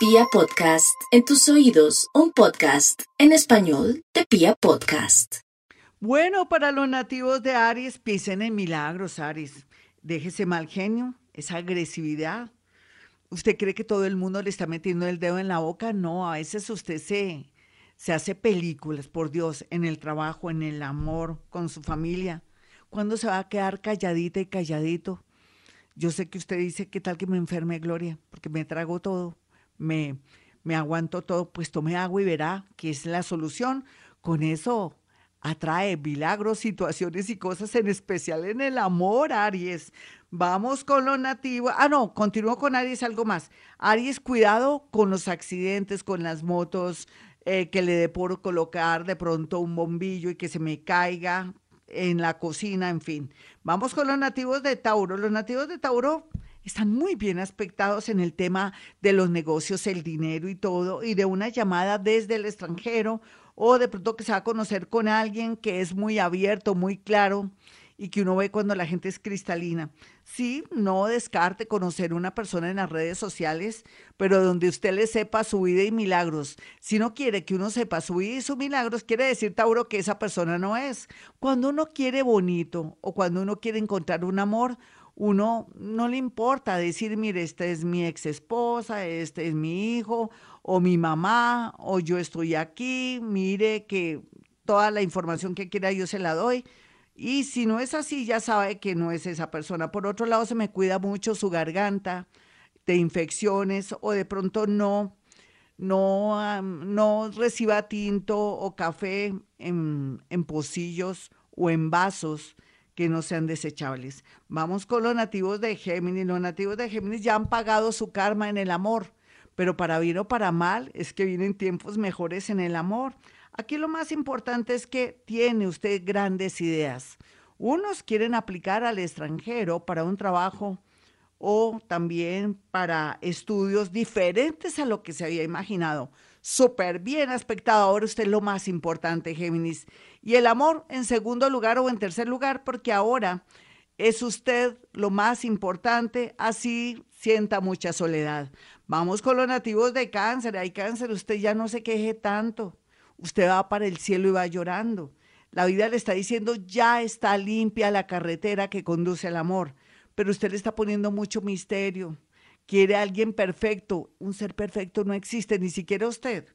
Pia Podcast, en tus oídos, un podcast en español de Pia Podcast. Bueno, para los nativos de Aries, piensen en milagros, Aries. Déjese mal genio, esa agresividad. ¿Usted cree que todo el mundo le está metiendo el dedo en la boca? No, a veces usted se, se hace películas, por Dios, en el trabajo, en el amor, con su familia. ¿Cuándo se va a quedar calladita y calladito? Yo sé que usted dice, ¿qué tal que me enferme, Gloria? Porque me trago todo, me, me aguanto todo, pues tome agua y verá que es la solución. Con eso atrae milagros, situaciones y cosas, en especial en el amor, Aries. Vamos con lo nativo. Ah, no, continúo con Aries, algo más. Aries, cuidado con los accidentes, con las motos, eh, que le dé por colocar de pronto un bombillo y que se me caiga en la cocina, en fin. Vamos con los nativos de Tauro. Los nativos de Tauro están muy bien aspectados en el tema de los negocios, el dinero y todo, y de una llamada desde el extranjero o de pronto que se va a conocer con alguien que es muy abierto, muy claro y que uno ve cuando la gente es cristalina. Sí, no descarte conocer una persona en las redes sociales, pero donde usted le sepa su vida y milagros. Si no quiere que uno sepa su vida y sus milagros, quiere decir, Tauro, que esa persona no es. Cuando uno quiere bonito o cuando uno quiere encontrar un amor, uno no le importa decir, mire, esta es mi ex esposa, este es mi hijo, o mi mamá, o yo estoy aquí, mire que toda la información que quiera yo se la doy. Y si no es así, ya sabe que no es esa persona. Por otro lado, se me cuida mucho su garganta de infecciones o de pronto no, no, no reciba tinto o café en, en pocillos o en vasos que no sean desechables. Vamos con los nativos de Géminis. Los nativos de Géminis ya han pagado su karma en el amor, pero para bien o para mal es que vienen tiempos mejores en el amor. Aquí lo más importante es que tiene usted grandes ideas. Unos quieren aplicar al extranjero para un trabajo o también para estudios diferentes a lo que se había imaginado súper bien aspectado. Ahora usted es lo más importante, Géminis. Y el amor en segundo lugar o en tercer lugar, porque ahora es usted lo más importante, así sienta mucha soledad. Vamos con los nativos de cáncer. Hay cáncer, usted ya no se queje tanto. Usted va para el cielo y va llorando. La vida le está diciendo, ya está limpia la carretera que conduce al amor, pero usted le está poniendo mucho misterio quiere a alguien perfecto. Un ser perfecto no existe, ni siquiera usted.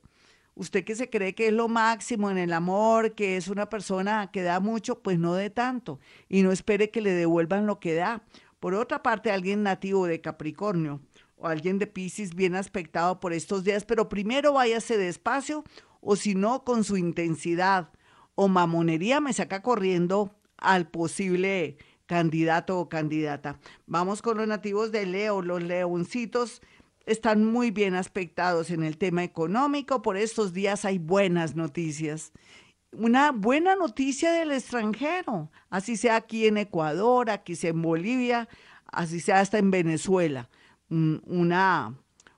Usted que se cree que es lo máximo en el amor, que es una persona que da mucho, pues no dé tanto y no espere que le devuelvan lo que da. Por otra parte, alguien nativo de Capricornio o alguien de Pisces bien aspectado por estos días, pero primero váyase despacio o si no, con su intensidad o mamonería me saca corriendo al posible candidato o candidata. Vamos con los nativos de Leo, los leoncitos están muy bien aspectados en el tema económico, por estos días hay buenas noticias. Una buena noticia del extranjero, así sea aquí en Ecuador, aquí sea en Bolivia, así sea hasta en Venezuela. Una,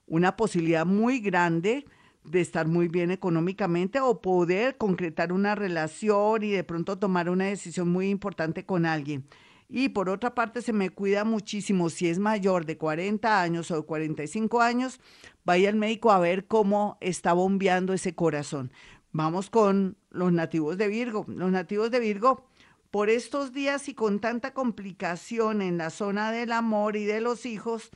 una posibilidad muy grande de estar muy bien económicamente o poder concretar una relación y de pronto tomar una decisión muy importante con alguien. Y por otra parte, se me cuida muchísimo si es mayor de 40 años o de 45 años, vaya al médico a ver cómo está bombeando ese corazón. Vamos con los nativos de Virgo. Los nativos de Virgo, por estos días y con tanta complicación en la zona del amor y de los hijos,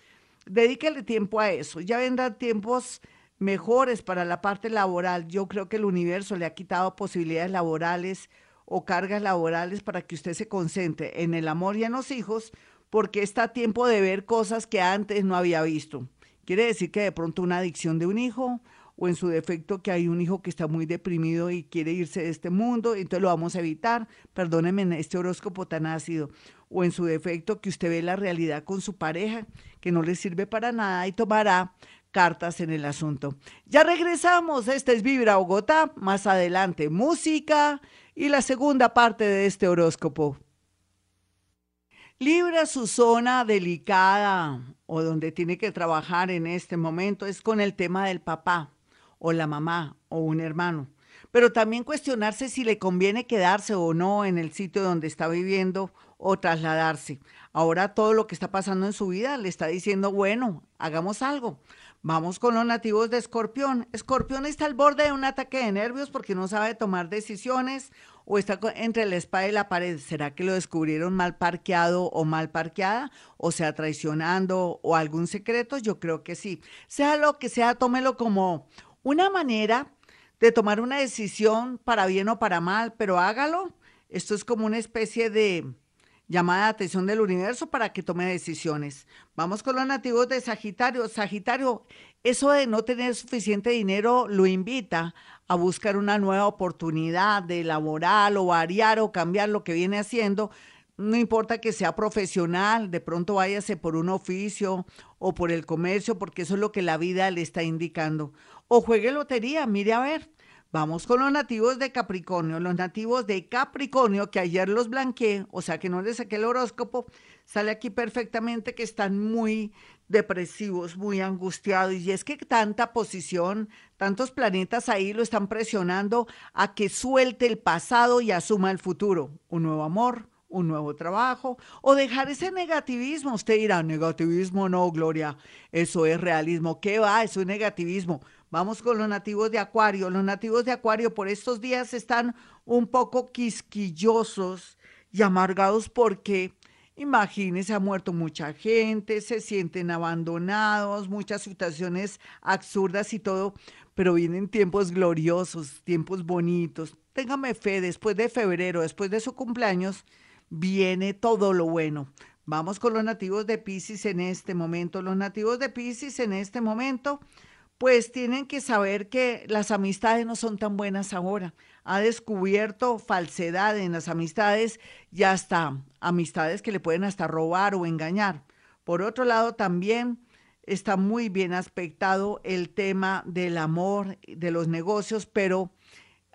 dedíquele tiempo a eso. Ya vendrán tiempos mejores para la parte laboral. Yo creo que el universo le ha quitado posibilidades laborales o cargas laborales para que usted se concentre en el amor y en los hijos, porque está a tiempo de ver cosas que antes no había visto. Quiere decir que de pronto una adicción de un hijo o en su defecto que hay un hijo que está muy deprimido y quiere irse de este mundo, entonces lo vamos a evitar, perdóneme en este horóscopo tan ácido, o en su defecto que usted ve la realidad con su pareja, que no le sirve para nada y tomará cartas en el asunto. Ya regresamos, este es Vibra Bogotá, más adelante música y la segunda parte de este horóscopo. Libra su zona delicada o donde tiene que trabajar en este momento es con el tema del papá o la mamá o un hermano. Pero también cuestionarse si le conviene quedarse o no en el sitio donde está viviendo o trasladarse. Ahora todo lo que está pasando en su vida le está diciendo, bueno, hagamos algo. Vamos con los nativos de Escorpión. Escorpión está al borde de un ataque de nervios porque no sabe tomar decisiones o está entre la espada y la pared. ¿Será que lo descubrieron mal parqueado o mal parqueada? O sea, traicionando o algún secreto? Yo creo que sí. Sea lo que sea, tómelo como una manera de tomar una decisión para bien o para mal, pero hágalo. Esto es como una especie de llamada de atención del universo para que tome decisiones. Vamos con los nativos de Sagitario. Sagitario, eso de no tener suficiente dinero lo invita a buscar una nueva oportunidad de laboral o variar o cambiar lo que viene haciendo. No importa que sea profesional, de pronto váyase por un oficio o por el comercio, porque eso es lo que la vida le está indicando. O juegue lotería, mire a ver. Vamos con los nativos de Capricornio. Los nativos de Capricornio, que ayer los blanqueé, o sea que no les saqué el horóscopo, sale aquí perfectamente que están muy depresivos, muy angustiados. Y es que tanta posición, tantos planetas ahí lo están presionando a que suelte el pasado y asuma el futuro. Un nuevo amor, un nuevo trabajo o dejar ese negativismo. Usted dirá, negativismo no, Gloria, eso es realismo. ¿Qué va? Eso es negativismo. Vamos con los nativos de Acuario. Los nativos de Acuario por estos días están un poco quisquillosos y amargados porque, imagínense, ha muerto mucha gente, se sienten abandonados, muchas situaciones absurdas y todo, pero vienen tiempos gloriosos, tiempos bonitos. Téngame fe, después de febrero, después de su cumpleaños, viene todo lo bueno. Vamos con los nativos de Pisces en este momento. Los nativos de Pisces en este momento pues tienen que saber que las amistades no son tan buenas ahora. Ha descubierto falsedad en las amistades y hasta amistades que le pueden hasta robar o engañar. Por otro lado, también está muy bien aspectado el tema del amor, de los negocios, pero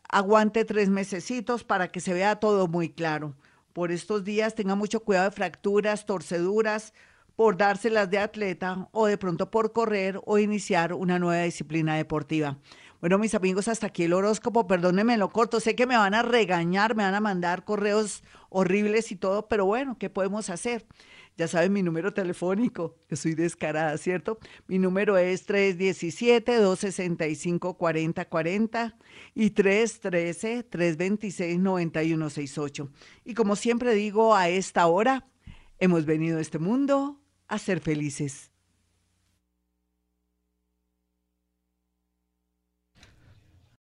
aguante tres mesecitos para que se vea todo muy claro. Por estos días tenga mucho cuidado de fracturas, torceduras, por dárselas de atleta o de pronto por correr o iniciar una nueva disciplina deportiva. Bueno, mis amigos, hasta aquí el horóscopo. Perdónenme lo corto. Sé que me van a regañar, me van a mandar correos horribles y todo, pero bueno, ¿qué podemos hacer? Ya saben mi número telefónico. Yo soy descarada, ¿cierto? Mi número es 317-265-4040 y 313-326-9168. Y como siempre digo, a esta hora hemos venido a este mundo a ser felices.